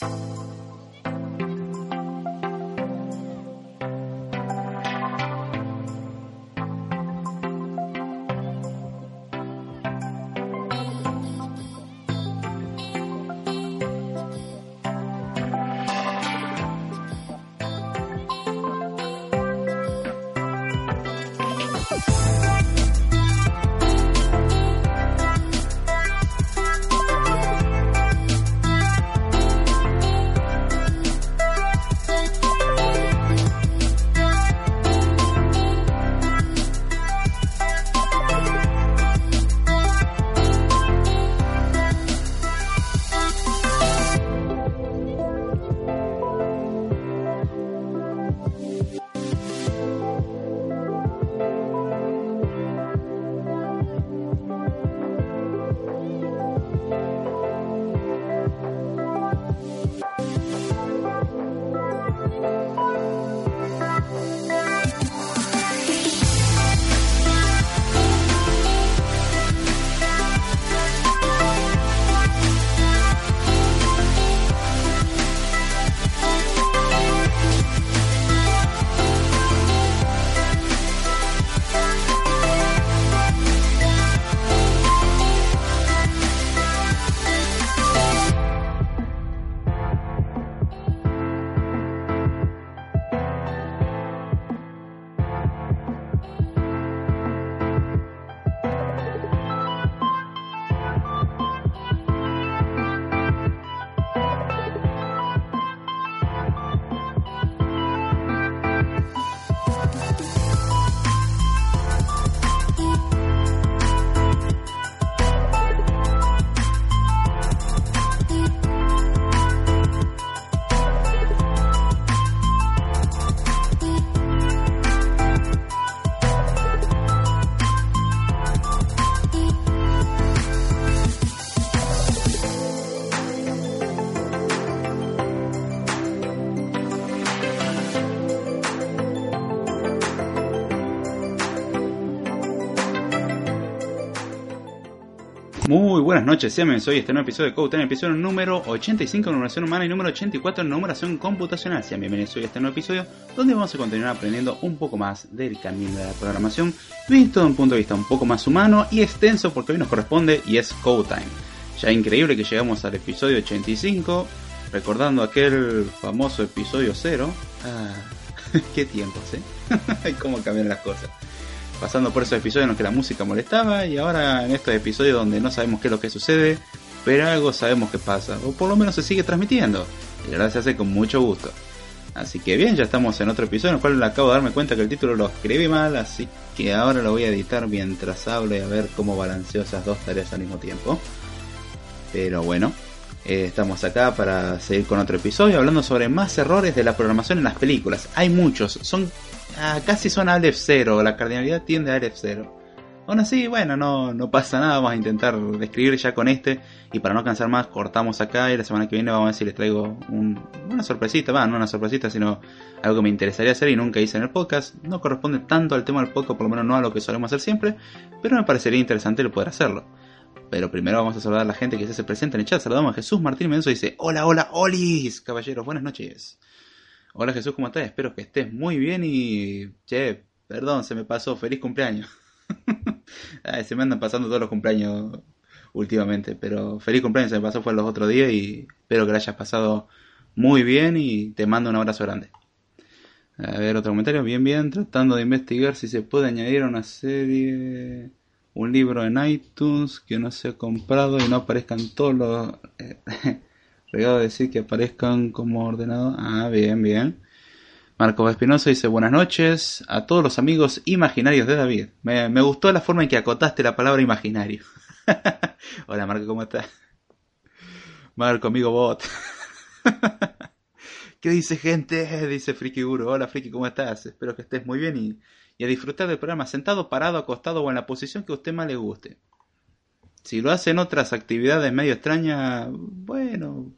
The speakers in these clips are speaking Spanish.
Muy buenas noches, sean hoy este nuevo episodio de Code Time, episodio número 85 en numeración humana y número 84 en numeración computacional. Sean bienvenidos hoy a este nuevo episodio donde vamos a continuar aprendiendo un poco más del camino de la programación, visto de un punto de vista un poco más humano y extenso porque hoy nos corresponde y es Code Time. Ya increíble que llegamos al episodio 85, recordando aquel famoso episodio 0. Ah, qué tiempos, ¿eh? cómo cambian las cosas pasando por esos episodios en los que la música molestaba y ahora en estos episodios donde no sabemos qué es lo que sucede, pero algo sabemos que pasa, o por lo menos se sigue transmitiendo, y la verdad se hace con mucho gusto. Así que bien, ya estamos en otro episodio en el cual acabo de darme cuenta que el título lo escribí mal, así que ahora lo voy a editar mientras hablo y a ver cómo balanceo esas dos tareas al mismo tiempo. Pero bueno, eh, estamos acá para seguir con otro episodio hablando sobre más errores de la programación en las películas. Hay muchos, son Ah, casi son Aleph 0, la cardinalidad tiende a Aleph 0. Aún así, bueno, no, no pasa nada, vamos a intentar describir ya con este. Y para no cansar más, cortamos acá y la semana que viene vamos a ver si les traigo una sorpresita, va, no una sorpresita, sino algo que me interesaría hacer y nunca hice en el podcast. No corresponde tanto al tema del podcast, por lo menos no a lo que solemos hacer siempre, pero me parecería interesante el poder hacerlo. Pero primero vamos a saludar a la gente que se presenta en el chat. Saludamos a Jesús Martín Mendoza y dice, hola, hola, olis, caballeros, buenas noches. Hola Jesús, ¿cómo estás? Espero que estés muy bien y... Che, perdón, se me pasó, feliz cumpleaños. se me andan pasando todos los cumpleaños últimamente, pero feliz cumpleaños, se me pasó fue los otros días y espero que lo hayas pasado muy bien y te mando un abrazo grande. A ver, otro comentario, bien, bien, tratando de investigar si se puede añadir una serie, un libro en iTunes que no se ha comprado y no aparezcan todos los... Regado decir que aparezcan como ordenado. Ah, bien, bien. Marcos Espinosa dice buenas noches a todos los amigos imaginarios de David. Me, me gustó la forma en que acotaste la palabra imaginario. Hola Marco, ¿cómo estás? Marco, amigo bot. ¿Qué dice gente? Dice Friki Guru. Hola Friki, ¿cómo estás? Espero que estés muy bien y, y a disfrutar del programa sentado, parado, acostado o en la posición que a usted más le guste. Si lo hacen otras actividades medio extrañas, bueno,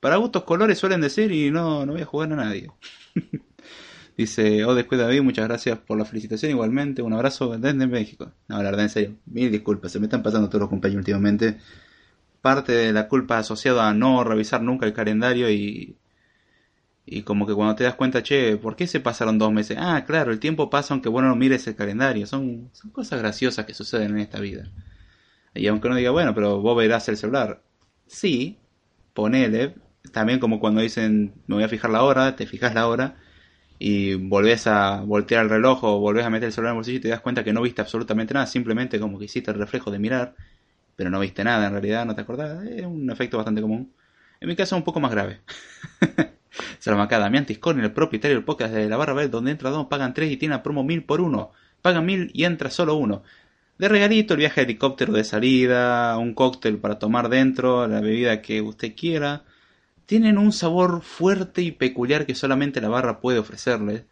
para gustos colores suelen decir y no, no voy a jugar a nadie. Dice, oh, después David, muchas gracias por la felicitación igualmente. Un abrazo desde México. No, la verdad, en serio, mil disculpas, se me están pasando todos los cumpleaños últimamente. parte de la culpa asociada a no revisar nunca el calendario y, y como que cuando te das cuenta, che, ¿por qué se pasaron dos meses? Ah, claro, el tiempo pasa aunque bueno no mires el calendario. Son, son cosas graciosas que suceden en esta vida. Y aunque uno diga, bueno, pero vos verás el celular. Sí, ponele. También como cuando dicen, me voy a fijar la hora, te fijas la hora y volvés a voltear el reloj o volvés a meter el celular en el bolsillo y te das cuenta que no viste absolutamente nada, simplemente como que hiciste el reflejo de mirar, pero no viste nada en realidad, no te acordás. Es un efecto bastante común. En mi caso es un poco más grave. Saludamos acá Damián Tiscón, el propietario del podcast de la Barra Bell, donde entra dos, pagan tres y tiene a promo mil por uno. Pagan mil y entra solo uno. De regalito, el viaje de helicóptero de salida, un cóctel para tomar dentro, la bebida que usted quiera. Tienen un sabor fuerte y peculiar que solamente la barra puede ofrecerles.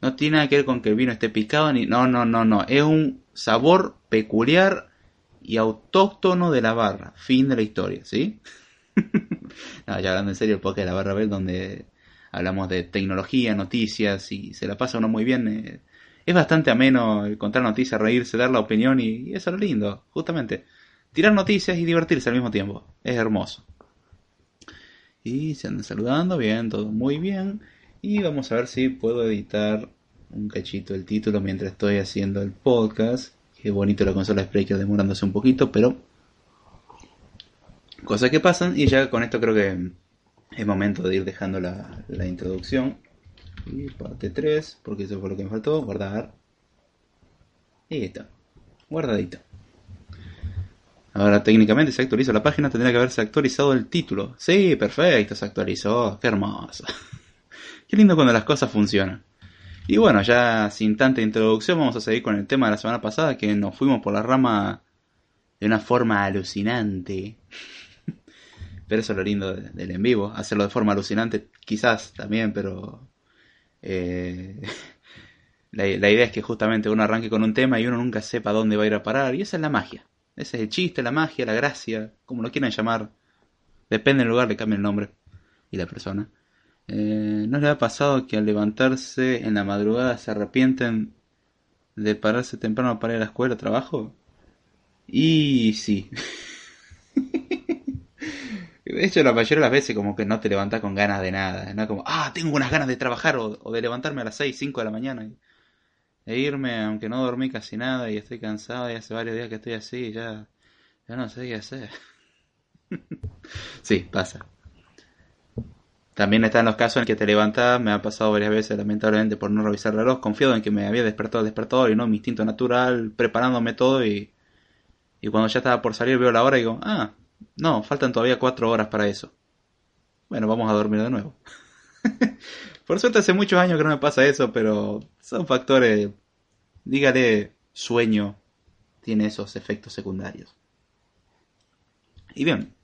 No tiene nada que ver con que el vino esté picado ni... No, no, no, no. Es un sabor peculiar y autóctono de la barra. Fin de la historia, ¿sí? no, ya hablando en serio, el podcast de la barra Bell, donde hablamos de tecnología, noticias y se la pasa uno muy bien. Eh, es bastante ameno contar noticias, reírse, dar la opinión y, eso es lo lindo, justamente. Tirar noticias y divertirse al mismo tiempo. Es hermoso. Y se andan saludando, bien, todo muy bien. Y vamos a ver si puedo editar un cachito el título mientras estoy haciendo el podcast. Qué bonito la consola Spreaker demorándose un poquito, pero cosas que pasan y ya con esto creo que es momento de ir dejando la, la introducción. Y parte 3, porque eso fue lo que me faltó. Guardar. Y listo. Guardadito. Ahora técnicamente se actualiza la página, tendría que haberse actualizado el título. Sí, perfecto, se actualizó. Qué hermoso. Qué lindo cuando las cosas funcionan. Y bueno, ya sin tanta introducción vamos a seguir con el tema de la semana pasada, que nos fuimos por la rama de una forma alucinante. Pero eso es lo lindo del en vivo, hacerlo de forma alucinante quizás también, pero eh, la, idea es que justamente uno arranque con un tema y uno nunca sepa dónde va a ir a parar, y esa es la magia. Ese es el chiste, la magia, la gracia, como lo quieran llamar. Depende del lugar, le cambia el nombre y la persona. Eh, ¿No le ha pasado que al levantarse en la madrugada se arrepienten de pararse temprano para ir a la escuela o trabajo? Y sí. De hecho, la mayoría de las veces como que no te levantas con ganas de nada, ¿no? Como, ah, tengo unas ganas de trabajar o, de levantarme a las 6, 5 de la mañana e irme, aunque no dormí casi nada y estoy cansado y hace varios días que estoy así y ya, ya no sé qué hacer. sí, pasa. También están los casos en que te levantas, me ha pasado varias veces lamentablemente por no revisar el reloj, confiado en que me había despertado el despertador y no mi instinto natural, preparándome todo y, y cuando ya estaba por salir veo la hora y digo, ah, no, faltan todavía cuatro horas para eso. Bueno, vamos a dormir de nuevo. Por suerte hace muchos años que no me pasa eso, pero son factores, dígale, sueño, tiene esos efectos secundarios. Y bien,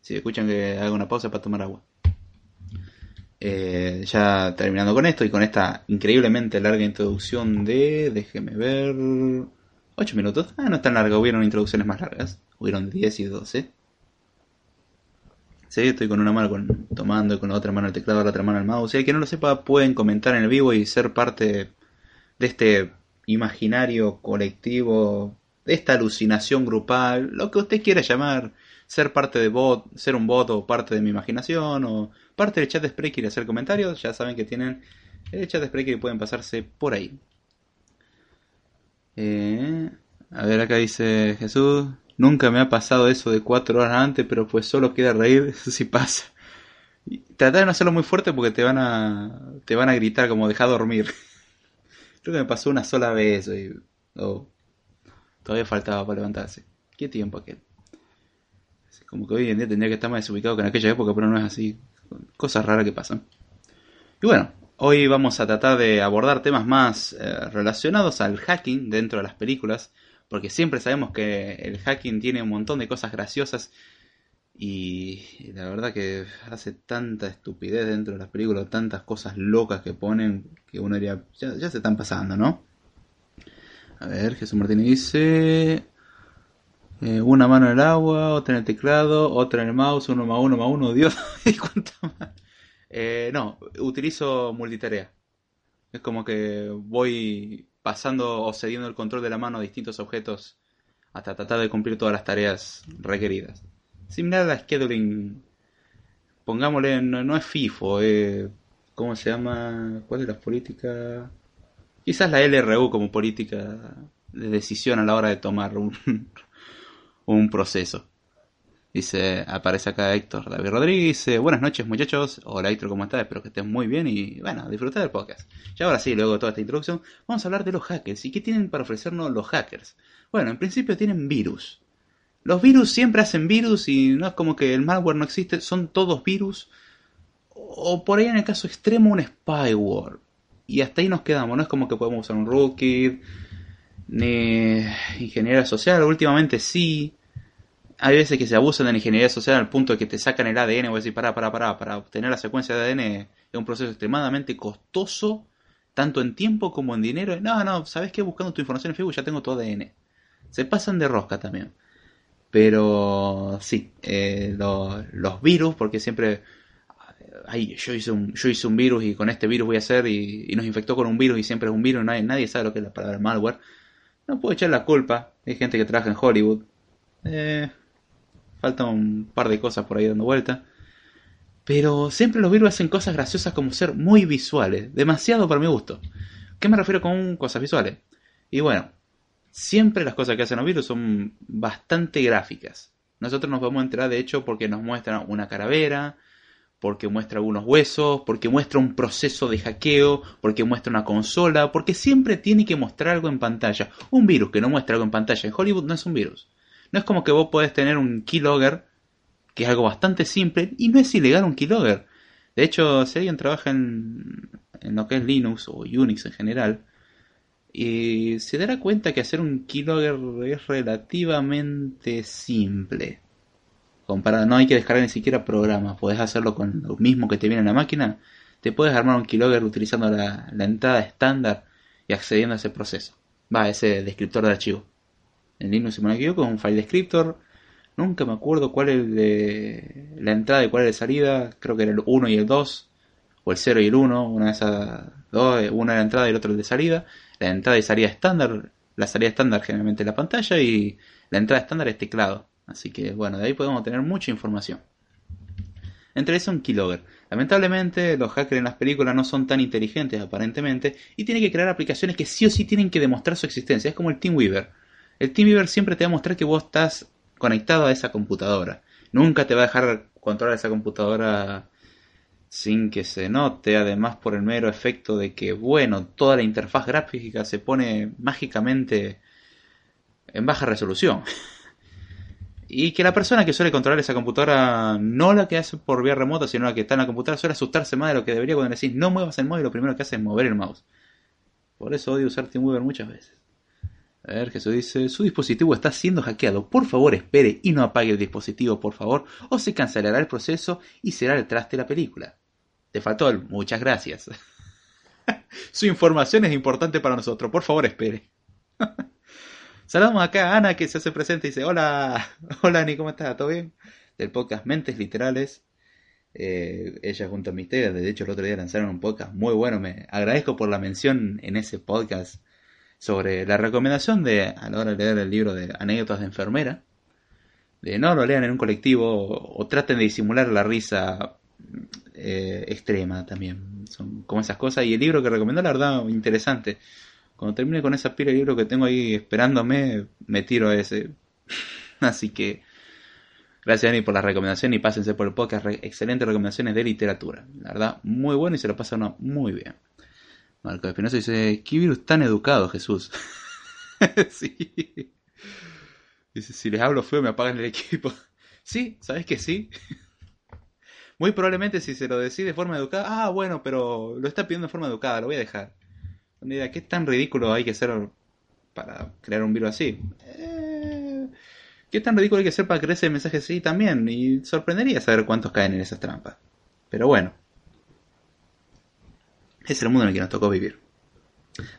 si escuchan que hago una pausa para tomar agua. Eh, ya terminando con esto y con esta increíblemente larga introducción de, déjeme ver, 8 minutos. Ah, no es tan larga, hubieron introducciones más largas, hubieron 10 y 12. Sí, estoy con una mano con, tomando y con la otra mano el teclado, la otra mano el mouse. Si hay que no lo sepa, pueden comentar en el vivo y ser parte de este imaginario colectivo, de esta alucinación grupal, lo que usted quiera llamar, ser parte de bot, ser un bot o parte de mi imaginación o parte del chat de Spreaker y hacer comentarios, ya saben que tienen el chat de Spreaker y pueden pasarse por ahí. Eh, a ver, acá dice Jesús, Nunca me ha pasado eso de cuatro horas antes, pero pues solo queda reír, eso sí pasa. Y trata de no hacerlo muy fuerte porque te van a te van a gritar como deja dormir. Creo que me pasó una sola vez y oh, todavía faltaba para levantarse. Qué tiempo aquel. Como que hoy en día tendría que estar más desubicado que en aquella época, pero no es así. Cosas raras que pasan. Y bueno, hoy vamos a tratar de abordar temas más eh, relacionados al hacking dentro de las películas porque siempre sabemos que el hacking tiene un montón de cosas graciosas y la verdad que hace tanta estupidez dentro de las películas, tantas cosas locas que ponen que uno diría, ya, se están pasando, ¿no? A ver, Jesús Martínez dice... Eh, una mano en el agua, otra en el teclado, otra en el mouse, uno más uno más uno, Dios, cuánto más? Eh, no, utilizo multitarea. Es como que voy pasando o cediendo el control de la mano a distintos objetos hasta tratar de cumplir todas las tareas requeridas. similar a scheduling. Pongámosle, no, es FIFO, eh, ¿cómo se llama? ¿Cuál es la política? Quizás la LRU como política de decisión a la hora de tomar un proceso. Dice, aparece acá Héctor David Rodríguez, buenas noches muchachos, hola Héctor, ¿cómo estás? Espero que estés muy bien y bueno, disfruta del podcast. Y ahora sí, luego de toda esta introducción, vamos a hablar de los hackers y qué tienen para ofrecernos los hackers. Bueno, en principio tienen virus. Los virus siempre hacen virus y no es como que el malware no existe, son todos virus. O por ahí en el caso extremo un spyware. Y hasta ahí nos quedamos, no es como que podemos usar un rootkit, ni ingeniería social, últimamente sí hay veces que se abusan de la ingeniería social al punto de que te sacan el ADN, o decir, para, para, para, para obtener la secuencia de ADN es un proceso extremadamente costoso, tanto en tiempo como en dinero. No, no, ¿sabes qué? Buscando tu información en Facebook ya tengo tu ADN. Se pasan de rosca también. Pero sí, eh, los virus, porque siempre ay, yo hice un, yo hice un virus y con este virus voy a hacer y, nos infectó con un virus y siempre es un virus, nadie, nadie sabe lo que es la palabra malware. No puedo echar la culpa, hay gente que trabaja en Hollywood. Eh, Falta un par de cosas por ahí dando vuelta. Pero siempre los virus hacen cosas graciosas como ser muy visuales. Demasiado para mi gusto. ¿Qué me refiero con cosas visuales? Y bueno, siempre las cosas que hacen los virus son bastante gráficas. Nosotros nos podemos enterar de hecho porque nos muestra una calavera, porque muestra algunos huesos, porque muestra un proceso de hackeo, porque muestra una consola, porque siempre tiene que mostrar algo en pantalla. Un virus que no muestra algo en pantalla en Hollywood no es un virus. No es como que vos podés tener un keylogger, que es algo bastante simple, y no es ilegal un keylogger. De hecho, si alguien trabaja en, en lo que es Linux o Unix en general, y se dará cuenta que hacer un keylogger es relativamente simple. No hay que descargar ni siquiera programas, podés hacerlo con lo mismo que te viene en la máquina. Te puedes armar un keylogger utilizando la, la entrada estándar y accediendo a ese proceso. Va, ese descriptor de archivo en Linux, si me equivoco, un file descriptor. Nunca me acuerdo cuál es de la entrada y cuál es la salida. Creo que era el 1 y el 2. O el 0 y el 1. Una de esas dos. Una de la entrada y el otro de salida. La entrada y salida estándar. La salida estándar generalmente la pantalla. Y la entrada estándar es teclado. Así que bueno, de ahí podemos tener mucha información. Entre eso un keylogger. Lamentablemente los hackers en las películas no son tan inteligentes aparentemente y tienen que crear aplicaciones que sí o sí tienen que demostrar su existencia. Es como el TeamWeaver el TeamViewer siempre te va a mostrar que vos estás conectado a esa computadora. Nunca te va a dejar controlar esa computadora sin que se note, además por el mero efecto de que, bueno, toda la interfaz gráfica se pone mágicamente en baja resolución. y que la persona que suele controlar esa computadora, no la que hace por vía remota, sino la que está en la computadora, suele asustarse más de lo que debería cuando decís no muevas el mouse y lo primero que hace es mover el mouse. Por eso odio usar TeamWeaver muchas veces. A ver, Jesús dice, su dispositivo está siendo hackeado. Por favor, espere y no apague el dispositivo, por favor, o se cancelará el proceso y será el traste de la película. Te faltó el muchas gracias. su información es importante para nosotros. Por favor, espere. Saludamos acá a Ana que se hace presente y dice, hola, hola Ani, ¿cómo estás? ¿Todo bien? Del podcast Mentes Literales. Eh, ella junto a Misteria, de hecho el otro día lanzaron un podcast muy bueno. Me agradezco por la mención en ese podcast sobre la recomendación de, a la hora de leer el libro de anécdotas de enfermera, de no lo lean en un colectivo o, traten de disimular la risa eh, extrema también. Son como esas cosas. Y el libro que recomendó, la verdad, interesante. Cuando termine con esa pila de libro que tengo ahí esperándome, me tiro a ese. Así que, gracias Ani por la recomendación y pásense por el podcast. Excelentes recomendaciones de literatura. La verdad, muy bueno y se lo pasa uno muy bien. Marco Espinosa dice, ¿qué virus tan educado, Jesús? sí. Dice, si les hablo feo me apagan el equipo. sí, ¿sabes que sí? Muy probablemente si se lo decís de forma educada, ah, bueno, pero lo está pidiendo de forma educada, lo voy a dejar. ¿qué tan ridículo hay que ser para crear un virus así? Eh, ¿Qué tan ridículo hay que ser para crear ese mensaje así también? Y sorprendería saber cuántos caen en esas trampas. Pero bueno, es el mundo en el que nos tocó vivir.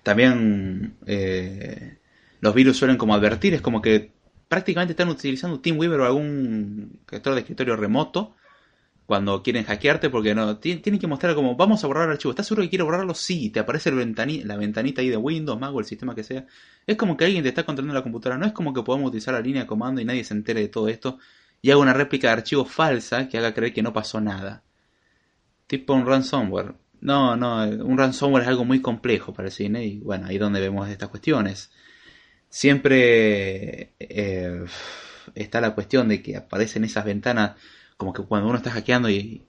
También eh, los virus suelen como advertir, es como que prácticamente están utilizando TeamWeaver o algún gestor de escritorio remoto cuando quieren hackearte porque no tienen que mostrar como vamos a borrar el archivo. ¿Estás seguro que quiero borrarlo? Sí, te aparece la ventanita ahí de Windows, Mac o el sistema que sea. Es como que alguien te está controlando la computadora. No es como que podamos utilizar la línea de comando y nadie se entere de todo esto y haga una réplica de archivo falsa que haga creer que no pasó nada. Tipo un ransomware. No, no, un ransomware es algo muy complejo para el cine y bueno, ahí es donde vemos estas cuestiones. Siempre eh, está la cuestión de que aparecen esas ventanas como que cuando uno está hackeando y,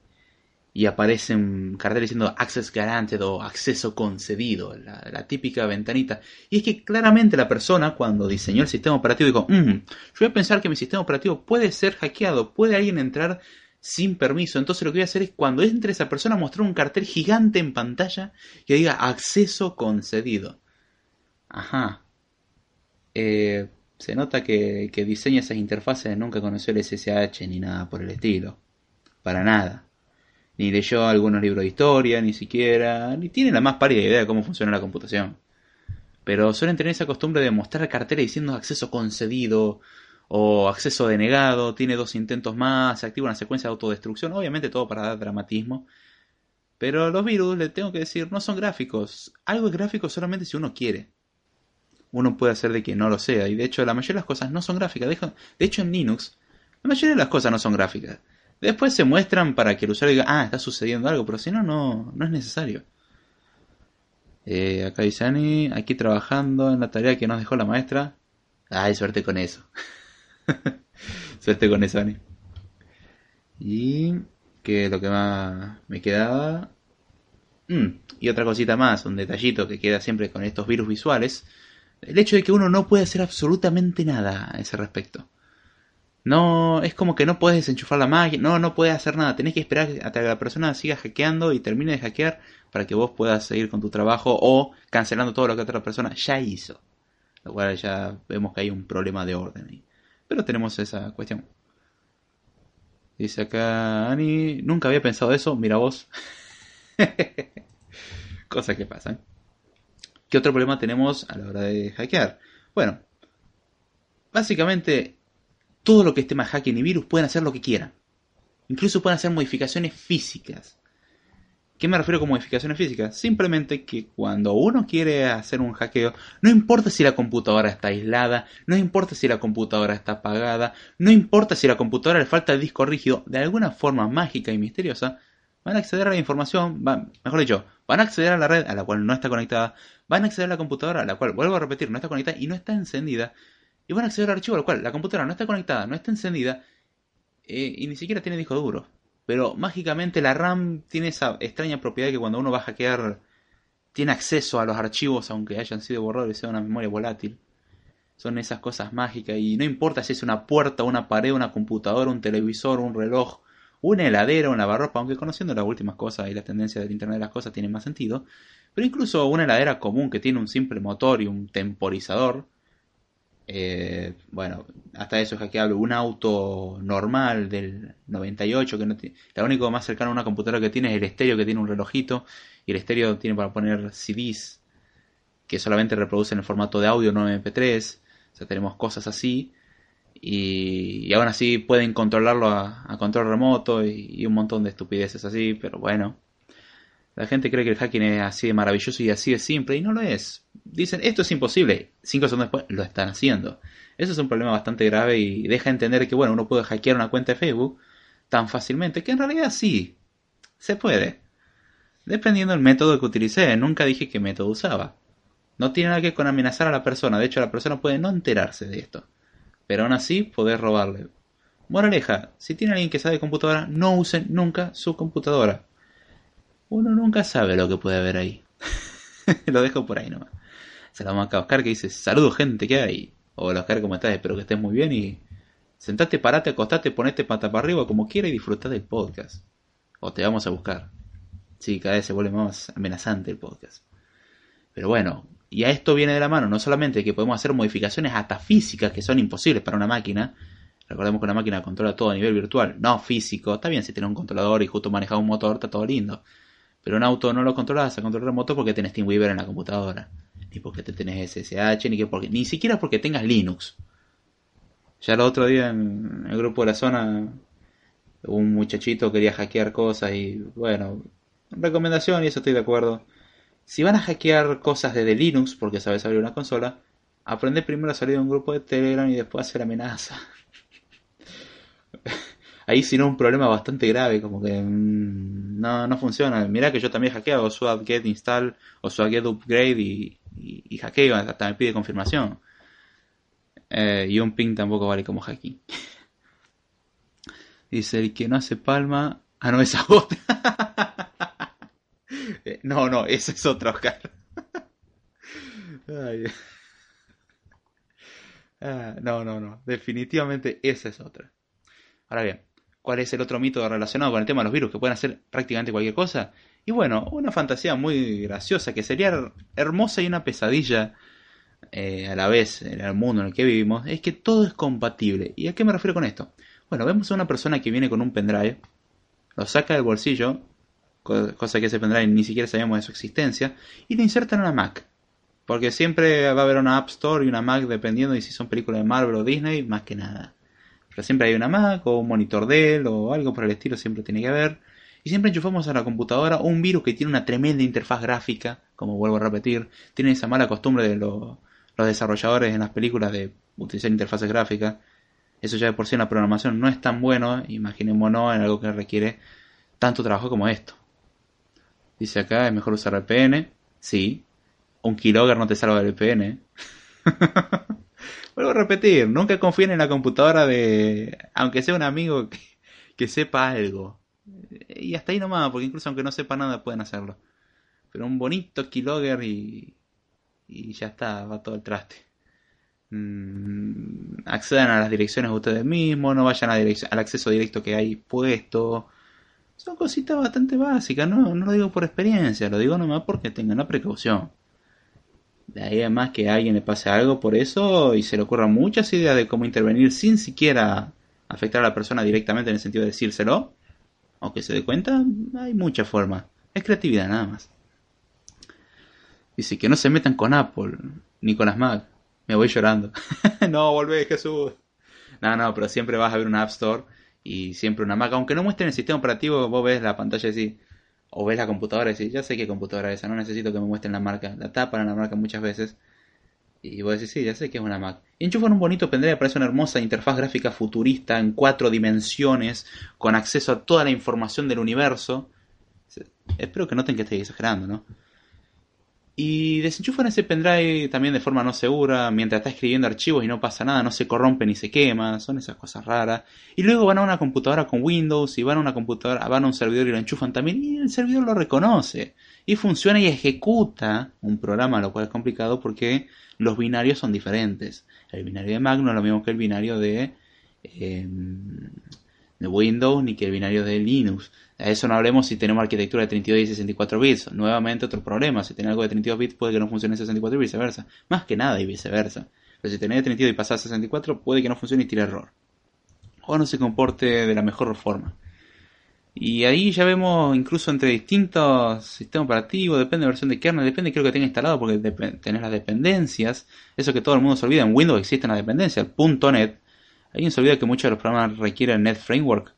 y aparece un cartel diciendo Access Granted o acceso concedido, la, típica ventanita. Y es que claramente la persona cuando diseñó el sistema operativo dijo, mm, yo voy a pensar que mi sistema operativo puede ser hackeado, puede alguien entrar sin permiso. Entonces lo que voy a hacer es cuando entre esa persona mostrar un cartel gigante en pantalla que diga acceso concedido. Ajá. Eh, se nota que, que diseña esas interfaces nunca conoció el SSH ni nada por el estilo. Para nada ni leyó algunos libros de historia, ni siquiera, ni tiene la más pálida idea de cómo funciona la computación. Pero suelen tener esa costumbre de mostrar carteles diciendo acceso concedido o acceso denegado, tiene dos intentos más, se activa una secuencia de autodestrucción, obviamente todo para dar dramatismo. Pero los virus, le tengo que decir, no son gráficos. Algo es gráfico solamente si uno quiere. Uno puede hacer de que no lo sea. Y de hecho, la mayoría de las cosas no son gráficas. De hecho, en Linux, la mayoría de las cosas no son gráficas. Después se muestran para que el usuario diga, ah, está sucediendo algo, pero si no, no, no es necesario. Eh, acá dice Ani, aquí trabajando en la tarea que nos dejó la maestra. Ay, suerte con eso. suerte con eso, Ani. Y que lo que más me quedaba. Mm, y otra cosita más, un detallito que queda siempre con estos virus visuales. El hecho de que uno no puede hacer absolutamente nada a ese respecto. No, es como que no puedes desenchufar la máquina, no, no puedes hacer nada, tenés que esperar hasta que la persona siga hackeando y termine de hackear para que vos puedas seguir con tu trabajo o cancelando todo lo que otra persona ya hizo. Lo cual ya vemos que hay un problema de orden ahí. Pero tenemos esa cuestión. Dice acá Ani, nunca había pensado eso, mira vos. Cosas que pasan. ¿Qué otro problema tenemos a la hora de hackear? Bueno, básicamente todo lo que esté más hacking y virus pueden hacer lo que quieran. Incluso pueden hacer modificaciones físicas. ¿Qué me refiero con modificaciones físicas? Simplemente que cuando uno quiere hacer un hackeo, no importa si la computadora está aislada, no importa si la computadora está apagada, no importa si la computadora le falta el disco rígido, de alguna forma mágica y misteriosa, van a acceder a la información, mejor dicho, van a acceder a la red a la cual no está conectada, van a acceder a la computadora a la cual, vuelvo a repetir, no está conectada y no está encendida, y van a acceder al archivo al cual la computadora no está conectada, no está encendida eh, y ni siquiera tiene disco duro. Pero mágicamente la RAM tiene esa extraña propiedad que cuando uno va a hackear tiene acceso a los archivos aunque hayan sido borrados y sea una memoria volátil. Son esas cosas mágicas y no importa si es una puerta, una pared, una computadora, un televisor, un reloj, una heladera, una lavarropa, aunque conociendo las últimas cosas y las tendencias del Internet de las cosas tienen más sentido. Pero incluso una heladera común que tiene un simple motor y un temporizador, eh, bueno, hasta eso es hackeable. Un auto normal del 98, que no tiene, la único más cercano a una computadora que tiene es el estéreo que tiene un relojito. Y el estéreo tiene para poner CDs que solamente reproducen el formato de audio, no MP3. O sea, tenemos cosas así. Y, aún así pueden controlarlo a, control remoto y, un montón de estupideces así, pero bueno. La gente cree que el hacking es así de maravilloso y así de simple, y no lo es. Dicen, esto es imposible. Cinco segundos después lo están haciendo. Eso es un problema bastante grave y deja entender que, bueno, uno puede hackear una cuenta de Facebook tan fácilmente, que en realidad sí, se puede. Dependiendo del método que utilice, nunca dije qué método usaba. No tiene nada que ver con amenazar a la persona, de hecho la persona puede no enterarse de esto. Pero aún así, poder robarle. Moraleja, si tiene alguien que sabe computadora, no usen nunca su computadora uno nunca sabe lo que puede haber ahí. lo dejo por ahí nomás. Saludamos acá a Oscar que dice, saludos gente, ¿qué hay? Hola Oscar, ¿cómo estás? Espero que estés muy bien y sentate, parate, acostate, ponete pata para arriba como quiera y disfruta del podcast. O te vamos a buscar. Sí, cada vez se vuelve más amenazante el podcast. Pero bueno, y a esto viene de la mano, no solamente que podemos hacer modificaciones hasta físicas que son imposibles para una máquina, recordemos que una máquina controla todo a nivel virtual, no físico, está bien si tiene un controlador y justo maneja un motor, está todo lindo, pero un auto no lo controlas a control remoto porque tenés TeamWeaver en la computadora. Ni porque te tenés SSH, ni que porque, ni siquiera porque tengas Linux. Ya el otro día en el grupo de la zona, un muchachito quería hackear cosas y bueno, recomendación y eso estoy de acuerdo. Si van a hackear cosas desde Linux porque sabes abrir una consola, aprende primero a salir de un grupo de Telegram y después hacer amenaza. Ahí sí no un problema bastante grave, como que mm, no, no funciona. Mirá que yo también hackeo, o get install o get upgrade y, y, hackeo, hasta me pide confirmación. Eh, y un ping tampoco vale como hacking. Dice, el que no hace palma... Ah, no, esa otra. Eh, no, no, esa es otra, Oscar. Ah, no, no, no. Definitivamente esa es otra. Ahora bien, ¿cuál es el otro mito relacionado con el tema de los virus que pueden hacer prácticamente cualquier cosa? Y bueno, una fantasía muy graciosa que sería hermosa y una pesadilla eh, a la vez en el mundo en el que vivimos es que todo es compatible. ¿Y a qué me refiero con esto? Bueno, vemos a una persona que viene con un pendrive, lo saca del bolsillo, cosa que ese pendrive ni siquiera sabíamos de su existencia, y lo inserta en una Mac. Porque siempre va a haber una App Store y una Mac dependiendo de si son películas de Marvel o Disney, más que nada. Pero siempre hay una Mac o un monitor de él o algo por el estilo, siempre tiene que haber. Y siempre enchufamos a la computadora un virus que tiene una tremenda interfaz gráfica, como vuelvo a repetir. Tiene esa mala costumbre de los desarrolladores en las películas de utilizar interfaces gráficas. Eso ya de por sí en la programación no es tan bueno, imaginémonos en algo que requiere tanto trabajo como esto. Dice acá, es mejor usar VPN. Sí, un keylogger no te salva del VPN. Vuelvo a repetir, nunca confíen en la computadora de, aunque sea un amigo que, sepa algo. Y hasta ahí nomás, porque incluso aunque no sepa nada pueden hacerlo. Pero un bonito keylogger y, y ya está, va todo el traste. Mm, accedan a las direcciones ustedes mismos, no vayan a al acceso directo que hay puesto. Son cositas bastante básicas, no, no lo digo por experiencia, lo digo nomás porque tengan la precaución. De ahí además que a alguien le pase algo por eso y se le ocurran muchas ideas de cómo intervenir sin siquiera afectar a la persona directamente en el sentido de decírselo, o que se dé cuenta, hay muchas formas. Es creatividad nada más. Dice que no se metan con Apple, ni con las Mac. Me voy llorando. no, volvé, Jesús. No, no, pero siempre vas a ver una App Store y siempre una Mac. Aunque no muestren el sistema operativo, vos ves la pantalla y decís, o ves la computadora y decís, ya sé qué computadora es esa, no necesito que me muestren la marca. La tapan en la marca muchas veces. Y vos decís, sí, ya sé que es una Mac. Enchufan un bonito pendrive, parece una hermosa interfaz gráfica futurista en cuatro dimensiones, con acceso a toda la información del universo. Espero que noten que estoy exagerando, ¿no? Y desenchufan ese pendrive también de forma no segura, mientras está escribiendo archivos y no pasa nada, no se corrompe ni se quema, son esas cosas raras. Y luego van a una computadora con Windows y van a una computadora, van a un servidor y lo enchufan también y el servidor lo reconoce. Y funciona y ejecuta un programa, lo cual es complicado porque los binarios son diferentes. El binario de Mac no es lo mismo que el binario de, em, de Windows ni que el binario de Linux. A eso no hablemos si tenemos arquitectura de 32 y 64 bits. Nuevamente otro problema. Si tenés algo de 32 bits puede que no funcione en 64 y viceversa. Más que nada y viceversa. Pero si tenés de 32 y pasás a 64 puede que no funcione y tire error. O no se comporte de la mejor forma. Y ahí ya vemos incluso entre distintos sistemas operativos, depende de la versión de kernel, depende lo que tenga instalado porque tenés las dependencias. Eso que todo el mundo se olvida, en Windows existen las dependencias, .NET. Alguien se olvida que muchos de los programas requieren Net Framework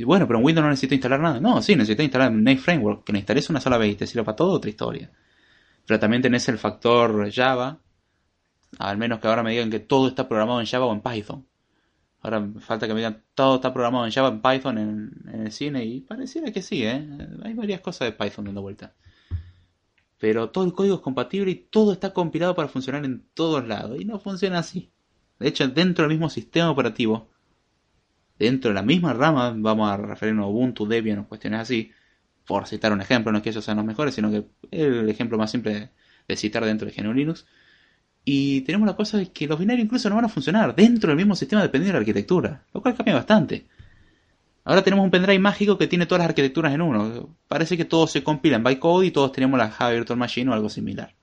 y bueno, pero en Windows no necesito instalar nada. No, sí, necesito instalar Name Framework, que lo instales una sola vez y te sirve para todo, otra historia. Pero también tenés el factor Java, al menos que ahora me digan que todo está programado en Java o en Python. Ahora falta que me digan todo está programado en Java, en Python, en, el cine, y pareciera que sí, ¿eh? Hay varias cosas de Python dando vuelta. Pero todo el código es compatible y todo está compilado para funcionar en todos lados. Y no funciona así. De hecho, dentro del mismo sistema operativo, dentro de la misma rama, vamos a referirnos a Ubuntu, Debian o cuestiones así, por citar un ejemplo, no es que esos sean los mejores, sino que el ejemplo más simple de, citar dentro de GNU Linux. Y tenemos la cosa de que los binarios incluso no van a funcionar dentro del mismo sistema dependiendo de la arquitectura, lo cual cambia bastante. Ahora tenemos un pendrive mágico que tiene todas las arquitecturas en uno. Parece que todo se compila en bytecode y todos tenemos la Java Virtual Machine o algo similar.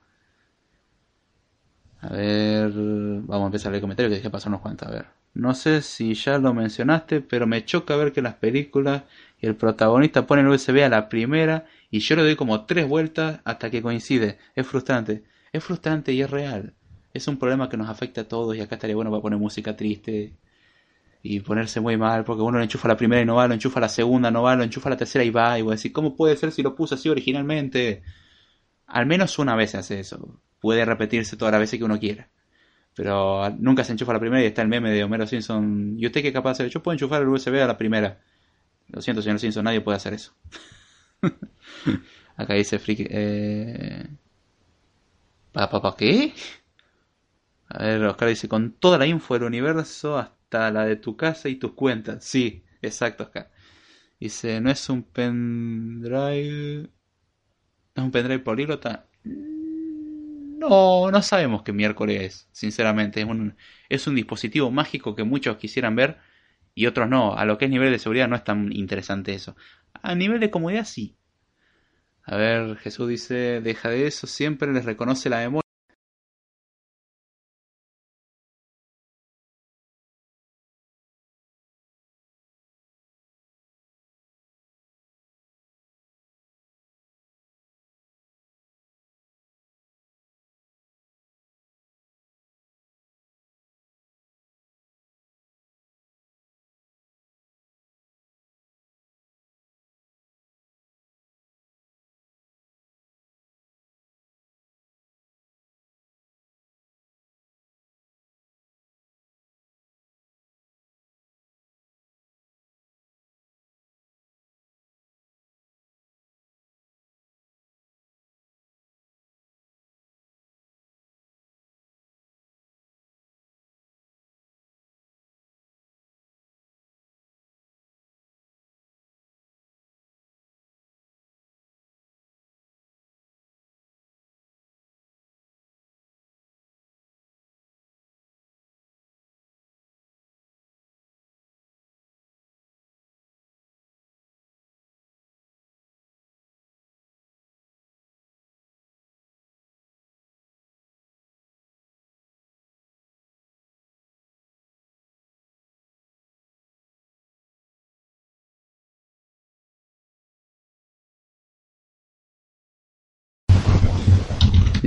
A ver, vamos a empezar el comentario que dejé pasar unos cuantos. A ver. No sé si ya lo mencionaste, pero me choca ver que las películas y el protagonista pone el USB a la primera y yo le doy como tres vueltas hasta que coincide. Es frustrante. Es frustrante y es real. Es un problema que nos afecta a todos y acá estaría bueno para poner música triste y ponerse muy mal porque uno lo enchufa la primera y no va, lo enchufa la segunda, no va, lo enchufa la tercera y va y voy a decir, ¿cómo puede ser si lo puse así originalmente? Al menos una vez se hace eso. Puede repetirse todas las veces que uno quiera Pero nunca se enchufa la primera y está el meme de Homero Simpson. ¿Y usted qué capaz de hacer? Yo puedo enchufar el USB a la primera. Lo siento, señor Simpson, nadie puede hacer eso. Acá dice Friki. Eh... ¿Papá qué? A ver, Oscar dice: con toda la info del universo hasta la de tu casa y tus cuentas. Sí, exacto, Oscar. Dice: ¿no es un pendrive? ¿No es un pendrive políglota? No, no sabemos qué miércoles es, sinceramente. Es un, es un dispositivo mágico que muchos quisieran ver y otros no. A lo que es nivel de seguridad no es tan interesante eso. A nivel de comodidad sí. A ver, Jesús dice, deja de eso, siempre les reconoce la memoria.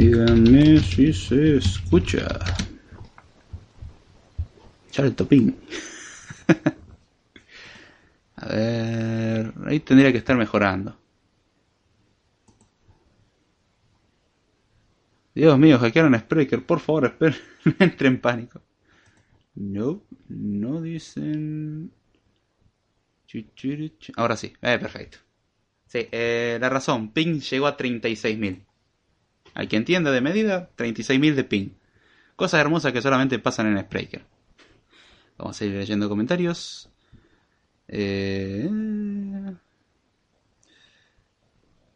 Díganme si se escucha. el Ping. A ver, ahí tendría que estar mejorando. Dios mío, hackearon a Spreaker. Por favor, esperen, no entre en pánico. No, no dicen... Ahora sí, eh, perfecto. Sí, eh, la razón, ping llegó a 36.000. Al que entienda de medida, 36.000 de ping. Cosas hermosas que solamente pasan en Spreaker. Vamos a ir leyendo comentarios. Eh...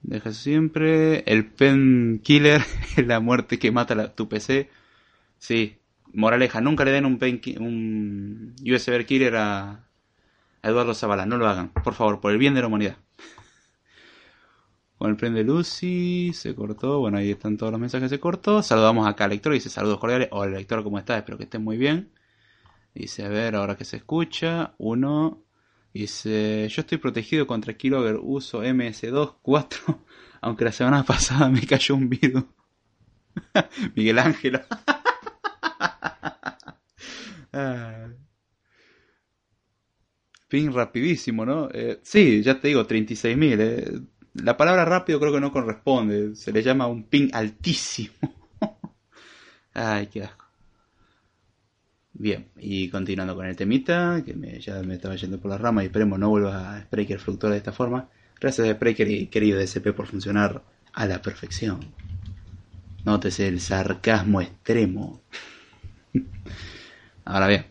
Deja siempre. El pen killer la muerte que mata tu PC. Sí, moraleja, nunca le den un, pen un USB killer a, a Eduardo Zavala. No lo hagan, por favor, por el bien de la humanidad. Con el prende Lucy, se cortó. Bueno, ahí están todos los mensajes, se cortó. Saludamos acá al lector, dice saludos cordiales. Hola lector, ¿cómo estás? Espero que estés muy bien. Dice, a ver, ahora que se escucha. Uno. Dice, yo estoy protegido contra Keylogger, uso MS2, 4. Aunque la semana pasada me cayó un virus. Miguel Ángel. Ping rapidísimo, ¿no? Eh, sí, ya te digo, 36.000. Eh. La palabra rápido creo que no corresponde. Se le llama un ping altísimo. Ay, qué asco. Bien, y continuando con el temita, que ya me estaba yendo por la rama y esperemos no vuelva a Spreaker fluctuar de esta forma. Gracias Spreaker y querido DSP por funcionar a la perfección. Nótese el sarcasmo extremo. Ahora bien,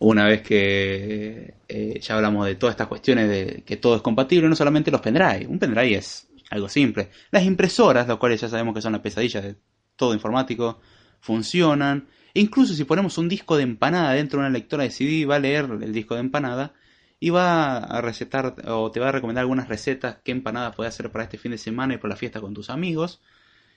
una vez que eh, ya hablamos de todas estas cuestiones de que todo es compatible, no solamente los pendrive. Un pendrive es algo simple. Las impresoras, las cuales ya sabemos que son la pesadilla de todo informático, funcionan. E incluso si ponemos un disco de empanada dentro de una lectora de CD, va a leer el disco de empanada y va a recetar o te va a recomendar algunas recetas qué empanada puedes hacer para este fin de semana y para la fiesta con tus amigos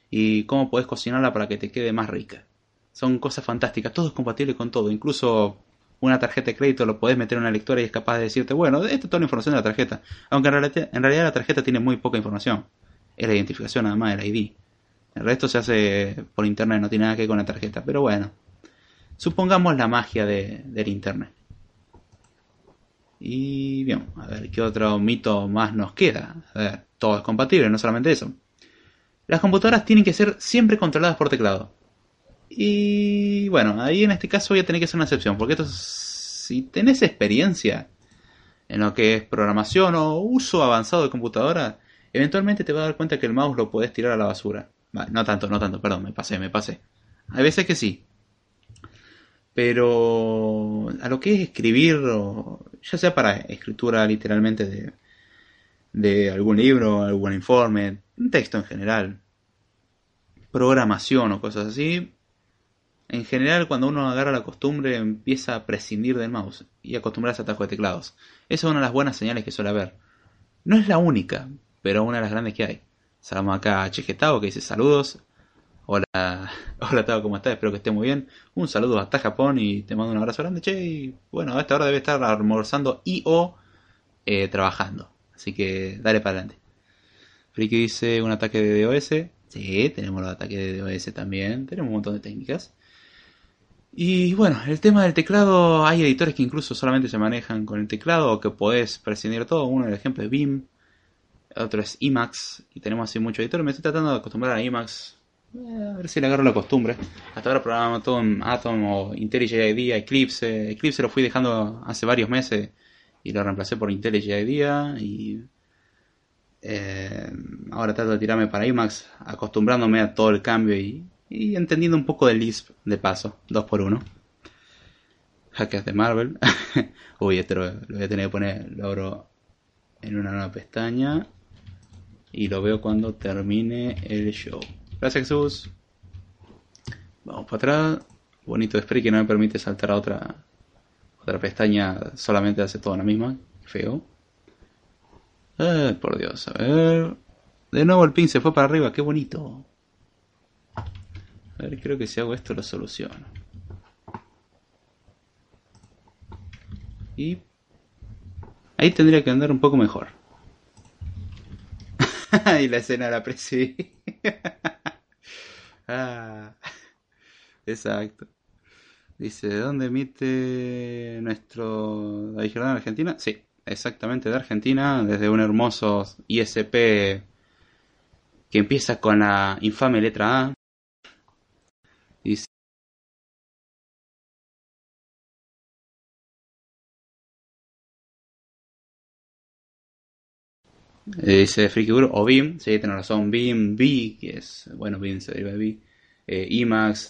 y cómo puedes cocinarla para que te quede más rica. Son cosas fantásticas, todo es compatible con todo, incluso una tarjeta de crédito lo podés meter en una lectora y es capaz de decirte, bueno, esta es toda la información de la tarjeta. Aunque en realidad, en realidad la tarjeta tiene muy poca información. Es la identificación nada más, el ID. El resto se hace por internet, no tiene nada que ver con la tarjeta. Pero bueno, supongamos la magia de, del internet. Y bien, a ver, ¿qué otro mito más nos queda? A ver, todo es compatible, no solamente eso. Las computadoras tienen que ser siempre controladas por teclado. Y bueno, ahí en este caso voy a tener que hacer una excepción, porque esto, si tenés experiencia en lo que es programación o uso avanzado de computadora, eventualmente te vas a dar cuenta que el mouse lo podés tirar a la basura. no tanto, no tanto, perdón, me pasé, me pasé. Hay veces que sí. Pero a lo que es escribir, ya sea para escritura literalmente de, de algún libro, algún informe, un texto en general, programación o cosas así, en general cuando uno agarra la costumbre empieza a prescindir del mouse y acostumbrarse a atajos de teclados. Esa es una de las buenas señales que suele haber. No es la única, pero una de las grandes que hay. Saludamos acá a Chegetao que dice saludos. Hola, hola Tao, ¿cómo estás? Espero que esté muy bien. Un saludo hasta Japón y te mando un abrazo grande, che. Y bueno, a esta hora debe estar almorzando y o eh, trabajando. Así que dale para adelante. Friki dice un ataque de DOS. Sí, tenemos los ataques de DOS también. Tenemos un montón de técnicas. Y bueno, el tema del teclado, hay editores que incluso solamente se manejan con el teclado o que podés prescindir todo. Uno, el ejemplo es Vim, otro es Emacs, y tenemos así muchos editores. Me estoy tratando de acostumbrar a Emacs, eh, a ver si le agarro la costumbre. Hasta ahora programa todo en Atom o IntelliJ IDEA, Eclipse. Eclipse lo fui dejando hace varios meses y lo reemplacé por IntelliJ IDEA. Y eh, ahora trato de tirarme para Emacs, acostumbrándome a todo el cambio y y entendiendo un poco de Lisp de paso, 2 por 1 Hackers de Marvel. Uy, este lo, voy a tener que poner, lo abro en una nueva pestaña y lo veo cuando termine el show. Gracias Jesús. Vamos para atrás. Bonito spray que no me permite saltar a otra otra pestaña, solamente hace toda la misma. Feo. Por Dios, a ver. De nuevo el pin se fue para arriba, qué bonito. Creo que si hago esto lo soluciono. Y ahí tendría que andar un poco mejor. y la escena la presidí. ah, exacto. Dice, ¿de dónde emite nuestro David de Argentina? Sí, exactamente de Argentina, desde un hermoso ISP que empieza con la infame letra A, Eh, dice Freaky o BIM, sí, tiene razón, BIM, B, que es, bueno, BIM se deriva de B, eh,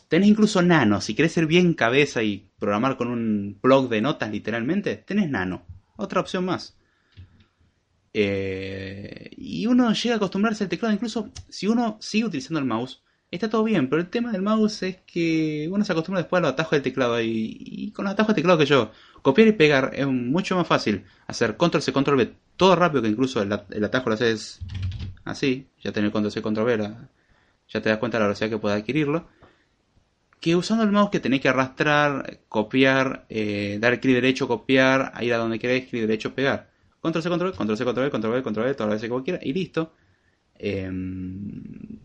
tenés incluso Nano, si querés ser bien cabeza y programar con un blog de notas literalmente, tenés Nano, otra opción más. Eh, y uno llega a acostumbrarse al teclado, incluso si uno sigue utilizando el mouse, está todo bien, pero el tema del mouse es que uno se acostumbra después a los atajos del teclado y, con los atajos del teclado que yo, copiar y pegar es mucho más fácil hacer control C, control V, todo rápido que incluso el, atajo lo haces así, ya tener control C, control V, ya te das cuenta de la velocidad que puedes adquirirlo, que usando el mouse que tenés que arrastrar, copiar, eh, dar clic derecho, copiar, ir a donde querés, clic derecho, pegar. Control C, control control C, control V, control V, control V, todas las veces que quieras y listo eh,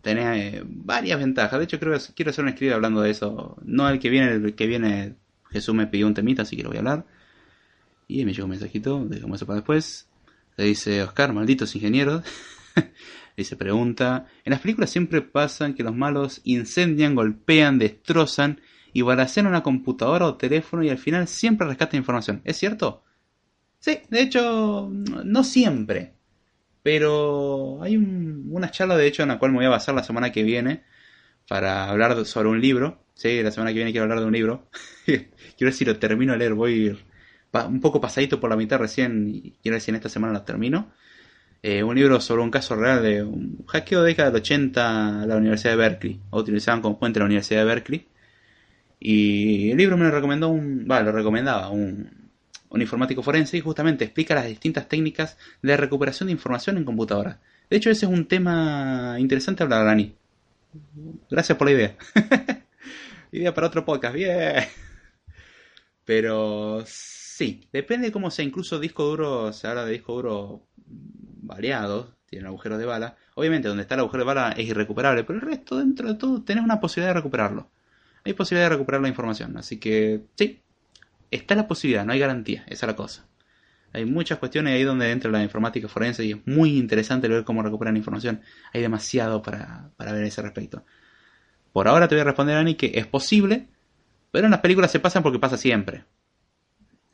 tenés varias ventajas. De hecho, creo que quiero hacer un script hablando de eso. No el que viene, el que viene, Jesús me pidió un temita, así que lo voy a hablar. Y me llegó un mensajito, dejamos eso para después. Le dice Oscar, malditos ingenieros. dice, pregunta. En las películas siempre pasan que los malos incendian, golpean, destrozan y balacean una computadora o teléfono y al final siempre rescatan información. ¿Es cierto? Sí, de hecho, no siempre. Pero hay una charla, de hecho, en la cual me voy a basar la semana que viene para hablar sobre un libro. Sí, la semana que viene quiero hablar de un libro. quiero ver si lo termino de leer. Voy un poco pasadito por la mitad recién y en esta semana lo termino. Eh, un libro sobre un caso real de un hackeo de década del 80 a la Universidad de Berkeley. O utilizaban como fuente la Universidad de Berkeley. Y el libro me lo recomendó un. Va, lo recomendaba un, un informático forense y justamente explica las distintas técnicas de recuperación de información en computadora. De hecho, ese es un tema interesante hablar, Dani. Gracias por la idea. idea para otro podcast, bien. Pero sí, depende de cómo sea. Incluso disco duro, se habla de disco duro variados, tienen agujeros de bala. Obviamente, donde está el agujero de bala es irrecuperable, pero el resto, dentro de todo, tenés una posibilidad de recuperarlo. Hay posibilidad de recuperar la información, así que sí, está la posibilidad, no hay garantía, esa es la cosa. Hay muchas cuestiones ahí donde entra la informática forense y es muy interesante ver cómo recuperan información. Hay demasiado para, ver ese respecto. Por ahora te voy a responder, Ani, que es posible, pero en las películas se pasan porque pasa siempre.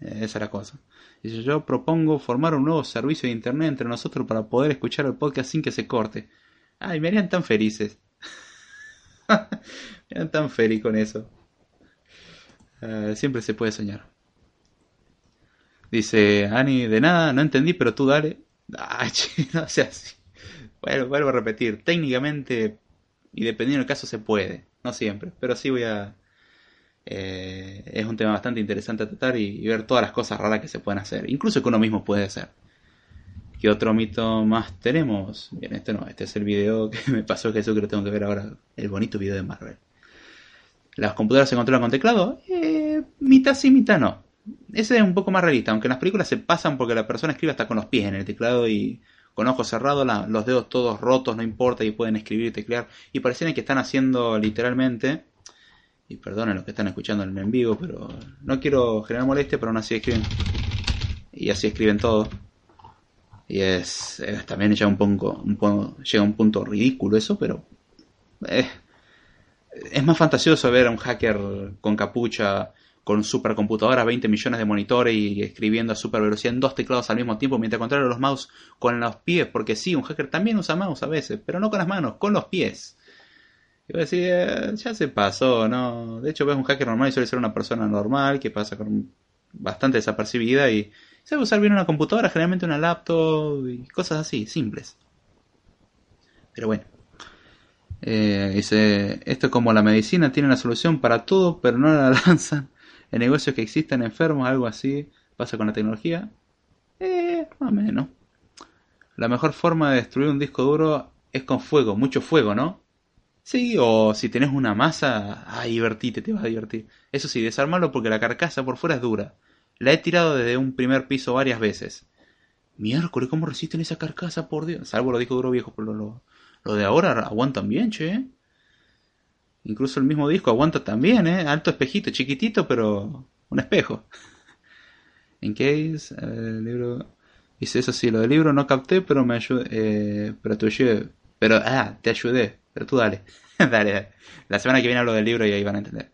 Eh, esa es la cosa. Dice, yo propongo formar un nuevo servicio de internet entre nosotros para poder escuchar el podcast sin que se corte. Ay, me harían tan felices. me harían tan feliz con eso. Eh, siempre se puede soñar. Dice, Ani, de nada, no entendí, pero tú dale. Ay, no sea así. Bueno, vuelvo a repetir. Técnicamente, y dependiendo del caso, se puede. No siempre, pero sí voy a... Eh, es un tema bastante interesante a tratar y, ver todas las cosas raras que se pueden hacer. Incluso que uno mismo puede hacer. ¿Qué otro mito más tenemos? Bien, este no, este es el video que me pasó Jesús que lo tengo que ver ahora. El bonito video de Marvel. ¿Las computadoras se controlan con teclado? Eh, mitad sí, mitad no. Ese es un poco más realista, aunque las películas se pasan porque la persona escribe hasta con los pies en el teclado y con ojos cerrados, los dedos todos rotos, no importa, y pueden escribir y teclear. Y pareciera que están haciendo literalmente, y perdonen los que están escuchando en vivo, pero no quiero generar molestia, pero aún así escriben. Y así escriben todo. Y es, también llega un, poco, un llega un punto ridículo eso, pero eh, es más fantasioso ver a un hacker con capucha con supercomputadora, 20 millones de monitores y escribiendo a super velocidad en dos teclados al mismo tiempo, mientras contrario los mouse con los pies, porque sí, un hacker también usa mouse a veces, pero no con las manos, con los pies. Y voy a decir, eh, ya se pasó, ¿no? De hecho, ves un hacker normal y suele ser una persona normal que pasa con bastante desapercibida y sabe usar bien una computadora, generalmente una laptop y cosas así, simples. Pero bueno. Eh, dice, esto es como la medicina, tiene la solución para todo, pero no la lanzan en negocios que existan enfermos, algo así, pasa con la tecnología. Eh, más o menos. La mejor forma de destruir un disco duro es con fuego, mucho fuego, ¿no? Sí, o si tenés una masa, ah, divertite, te vas a divertir. Eso sí, desarmarlo porque la carcasa por fuera es dura. La he tirado desde un primer piso varias veces. Miércoles, ¿cómo resisten esa carcasa, por Dios? Salvo los discos duros viejos, pero lo, lo de ahora aguantan bien, che. Incluso el mismo disco aguanta también, ¿eh? Alto espejito, chiquitito, pero un espejo. En case, el libro... Dice eso sí, lo del libro no capté, pero me ayudé, eh, pero te ayudé. Pero, ah, te ayudé, pero tú dale. dale, La semana que viene hablo del libro y ahí van a entender.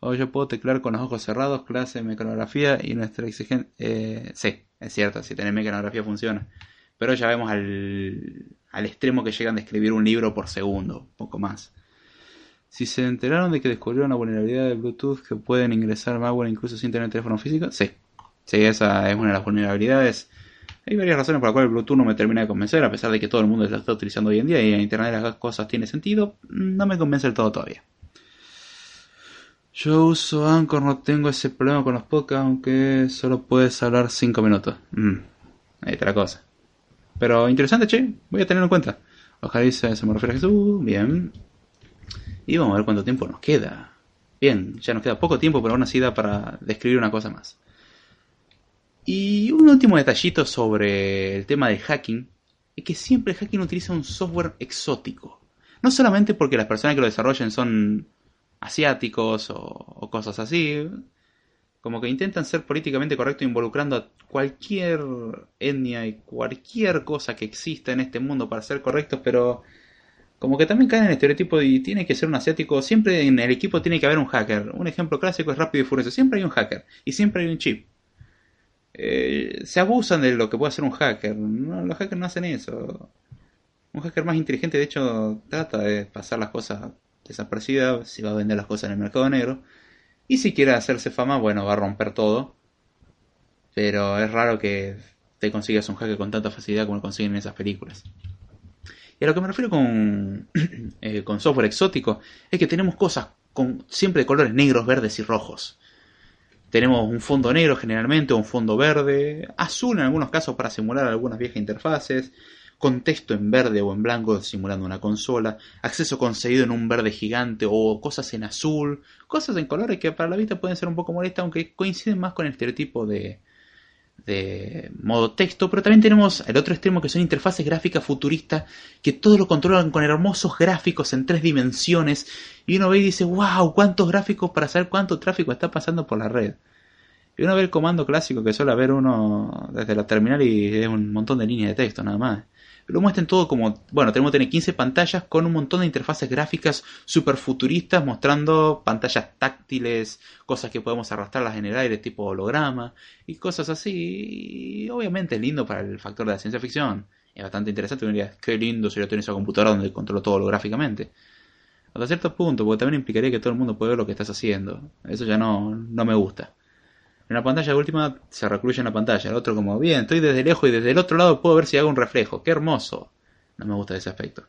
O yo puedo teclar con los ojos cerrados, clase mecanografía y nuestra exigencia... Eh, sí, es cierto, si tenés mecanografía funciona. Pero ya vemos al, al extremo que llegan de escribir un libro por segundo, poco más. Si se enteraron de que descubrieron una vulnerabilidad de Bluetooth que pueden ingresar malware incluso sin tener teléfono físico, sí. Sí, esa es una de las vulnerabilidades. Hay varias razones por las cuales Bluetooth no me termina de convencer, a pesar de que todo el mundo lo está utilizando hoy en día y en Internet las cosas tienen sentido, no me convence del todo todavía. Yo uso Anchor, no tengo ese problema con los podcasts, aunque solo puedes hablar 5 minutos. Mm, ahí está la cosa. Pero interesante, che, voy a tenerlo en cuenta. Ojalá dice, se me refiere a Jesús, bien. Y vamos a ver cuánto tiempo nos queda. Bien, ya nos queda poco tiempo, pero aún así da para describir una cosa más. Y un último detallito sobre el tema del hacking, es que siempre el hacking utiliza un software exótico. No solamente porque las personas que lo desarrollen son asiáticos o, cosas así, como que intentan ser políticamente correctos involucrando a cualquier etnia y cualquier cosa que exista en este mundo para ser correctos, pero como que también caen en el estereotipo y tiene que ser un asiático. Siempre en el equipo tiene que haber un hacker. Un ejemplo clásico es Rápido y Furioso. Siempre hay un hacker y siempre hay un chip. Eh, se abusan de lo que puede hacer un hacker. los hackers no hacen eso. Un hacker más inteligente, de hecho, trata de pasar las cosas desapercibidas. Si va a vender las cosas en el mercado negro. Y si quiere hacerse fama, bueno, va a romper todo. Pero es raro que te consigas un hacker con tanta facilidad como lo consiguen en esas películas. Y a lo que me refiero con, eh, con software exótico es que tenemos cosas con, siempre de colores negros, verdes y rojos. Tenemos un fondo negro generalmente, o un fondo verde, azul en algunos casos para simular algunas viejas interfaces, con texto en verde o en blanco simulando una consola, acceso concedido en un verde gigante o cosas en azul, cosas en colores que para la vista pueden ser un poco molestas, aunque coinciden más con el estereotipo de, de modo texto, pero también tenemos el otro extremo que son interfaces gráficas futuristas que todo lo controlan con hermosos gráficos en tres dimensiones y uno ve y dice, wow, cuántos gráficos para saber cuánto tráfico está pasando por la red. Y uno ve el comando clásico que suele haber uno desde la terminal y es un montón de líneas de texto nada más. Lo muestren todo como, bueno, tenemos que tener 15 pantallas con un montón de interfaces gráficas super futuristas mostrando pantallas táctiles, cosas que podemos arrastrarlas en el aire tipo holograma y cosas así. Obviamente es lindo para el factor de la ciencia ficción. Es bastante interesante, diría, qué lindo yo tengo esa computadora donde controlo todo holográficamente. Hasta cierto punto, porque también implicaría que todo el mundo puede ver lo que estás haciendo. Eso ya no, no me gusta. En la pantalla última se recluye en la pantalla. El otro como, bien, estoy desde lejos y desde el otro lado puedo ver si hago un reflejo. ¡Qué hermoso! No me gusta ese aspecto.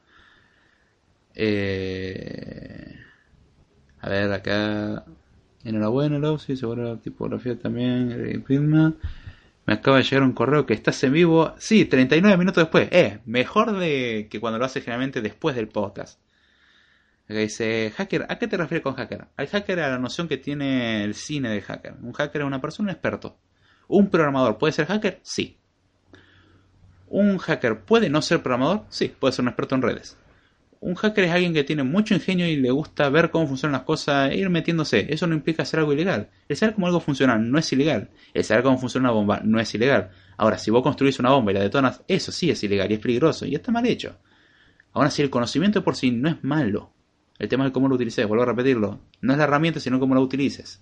Eh... A ver, acá... Enhorabuena, Lowsy, seguro la tipografía también. Me acaba de llegar un correo que estás en vivo. Sí, 39 minutos después. Eh, mejor de que cuando lo haces generalmente después del podcast. Dice, hacker, ¿a qué te refieres con hacker? Al hacker a la noción que tiene el cine de hacker. Un hacker es una persona, experto. ¿Un programador puede ser hacker? Sí. ¿Un hacker puede no ser programador? Sí, puede ser un experto en redes. Un hacker es alguien que tiene mucho ingenio y le gusta ver cómo funcionan las cosas e ir metiéndose. Eso no implica hacer algo ilegal. El saber cómo algo funciona no es ilegal. El saber cómo funciona una bomba no es ilegal. Ahora, si vos construís una bomba y la detonas, eso sí es ilegal y es peligroso y está mal hecho. Ahora, si el conocimiento por sí no es malo, el tema es cómo lo utilices, vuelvo a repetirlo. No es la herramienta, sino cómo la utilices.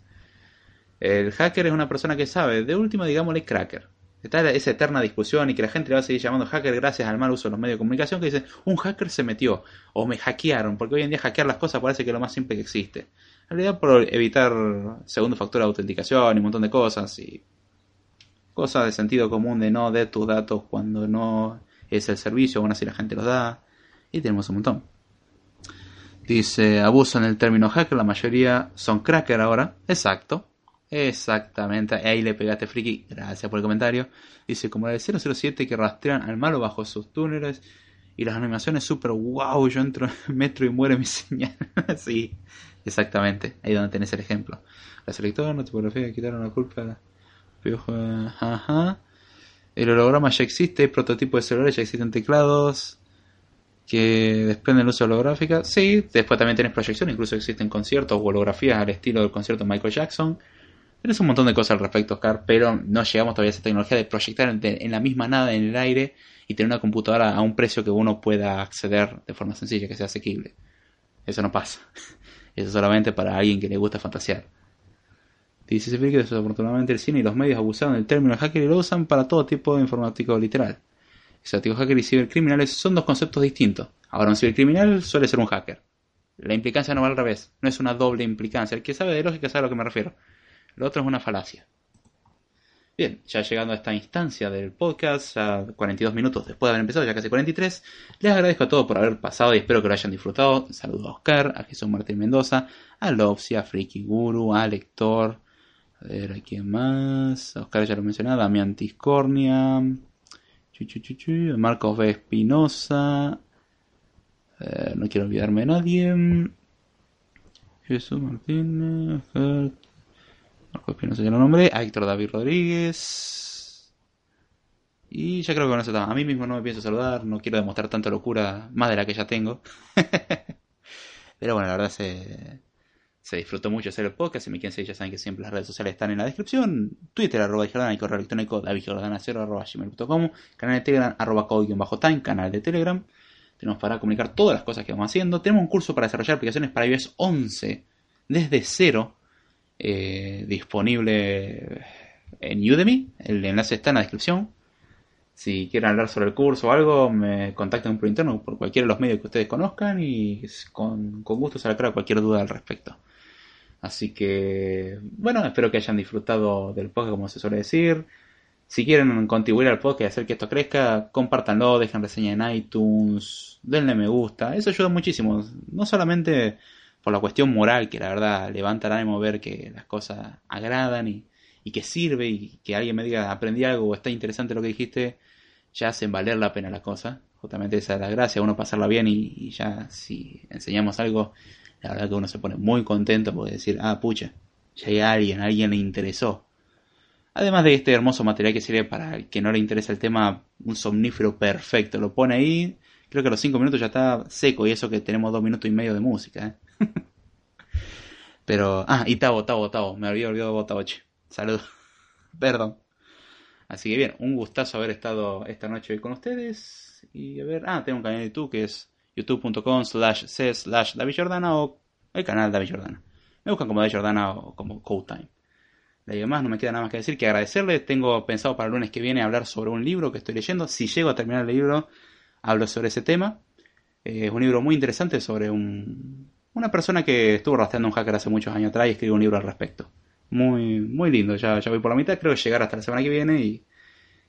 El hacker es una persona que sabe, de última digámosle cracker. Está esa eterna discusión y que la gente le va a seguir llamando hacker gracias al mal uso de los medios de comunicación que dicen, un hacker se metió o me hackearon, porque hoy en día hackear las cosas parece que es lo más simple que existe. En realidad por evitar segundo factor de autenticación y un montón de cosas y cosas de sentido común de no de tus datos cuando no es el servicio, aún así la gente los da y tenemos un montón. Dice, abusan el término hacker, la mayoría son cracker ahora. Exacto. Exactamente. Ahí le pegaste friki. Gracias por el comentario. Dice, como la de 007 que rastrean al malo bajo sus túneles. Y las animaciones super wow. Yo entro en metro y muere mi señal. sí, exactamente. Ahí donde tenés el ejemplo. La selectora, no tipografía, quitaron la culpa. Ajá. El holograma ya existe. El prototipo de celulares ya existen teclados que desprenden luz holográfica. Sí, después también tienes proyección, incluso existen conciertos o holografías al estilo del concierto Michael Jackson. Tienes un montón de cosas al respecto, Oscar, pero no llegamos todavía a esa tecnología de proyectar en, la misma nada en el aire y tener una computadora a un precio que uno pueda acceder de forma sencilla, que sea asequible. Eso no pasa. Eso solamente para alguien que le gusta fantasear. Dice que desafortunadamente el cine y los medios abusaron del término hacker y lo usan para todo tipo de informático literal. Exótico hacker y cibercriminales son dos conceptos distintos. Ahora, un cibercriminal suele ser un hacker. La implicancia no va al revés, no es una doble implicancia. El que sabe de lógica sabe a lo que me refiero. Lo otro es una falacia. Bien, ya llegando a esta instancia del podcast, ya 42 minutos después de haber empezado, ya casi 43, les agradezco a todos por haber pasado y espero que lo hayan disfrutado. Saludos a Oscar, a Jesús Martín Mendoza, a Lopsia, a Freaky Guru, a Lector, a ver a quién más, a Oscar ya lo mencioné, a Damián Tiscornia, Marcos B. Espinosa. Eh, no quiero olvidarme de nadie. Jesús Martínez. Marcos Espinosa ya lo nombré. Héctor David Rodríguez. Y ya creo que con eso está. A mí mismo no me pienso saludar. No quiero demostrar tanta locura más de la que ya tengo. Pero bueno, la verdad se, se disfrutó mucho hacer el podcast. Si me quieren seguir, ya saben que siempre las redes sociales están en la descripción. Twitter, arroba Jordana y correo electrónico davidjordana0 arroba gmail.com. Canal de Telegram, arroba code-time, canal de Telegram. Tenemos para comunicar todas las cosas que vamos haciendo. Tenemos un curso para desarrollar aplicaciones para iOS 11 desde cero. Eh, disponible en Udemy. El enlace está en la descripción. Si quieren hablar sobre el curso o algo, me contacten por interno por cualquiera de los medios que ustedes conozcan y con, con gusto sacar cualquier duda al respecto. Así que, bueno, espero que hayan disfrutado del podcast, como se suele decir. Si quieren contribuir al podcast y hacer que esto crezca, compártanlo, dejen reseña en iTunes, denle me gusta. Eso ayuda muchísimo. No solamente por la cuestión moral, que la verdad levanta el ánimo ver que las cosas agradan y, que sirve y que alguien me diga aprendí algo o está interesante lo que dijiste, ya hacen valer la pena la cosa. Justamente esa es la gracia, uno pasarla bien y ya si enseñamos algo la verdad que uno se pone muy contento porque decir, ah, pucha, ya hay alguien, alguien le interesó. Además de este hermoso material que sirve para el que no le interesa el tema, un somnífero perfecto. Lo pone ahí, creo que a los 5 minutos ya está seco y eso que tenemos 2 minutos y medio de música. ¿eh? Pero, ah, y Tavo, Tavo, Tavo, me había olvidado de Tavo, Saludos. Perdón. Así que bien, un gustazo haber estado esta noche hoy con ustedes. Y a ver, ah, tengo un canal de YouTube que es youtube.com slash c slash David Jordana o el canal David Jordana. Me buscan como David Jordana o como Code Time. De más no me queda nada más que decir que agradecerles. Tengo pensado para el lunes que viene hablar sobre un libro que estoy leyendo. Si llego a terminar el libro, hablo sobre ese tema. Eh, es un libro muy interesante sobre un, una persona que estuvo rastreando un hacker hace muchos años atrás y escribió un libro al respecto. Muy, muy lindo. Ya, ya voy por la mitad, creo que llegar hasta la semana que viene y,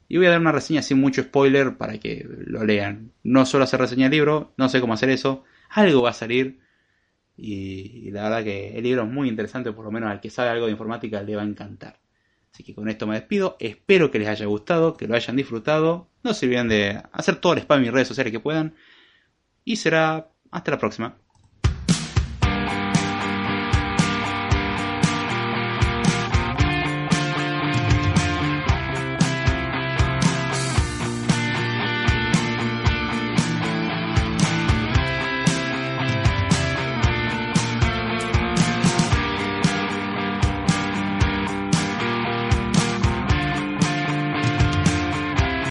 y voy a dar una reseña sin mucho spoiler para que lo lean. No solo hacer reseña del libro, no sé cómo hacer eso. Algo va a salir. Y, la verdad que el libro es muy interesante, por lo menos al que sabe algo de informática le va a encantar. Así que con esto me despido. Espero que les haya gustado, que lo hayan disfrutado. No se olviden de hacer todo el spam en mis redes sociales que puedan. Y será hasta la próxima.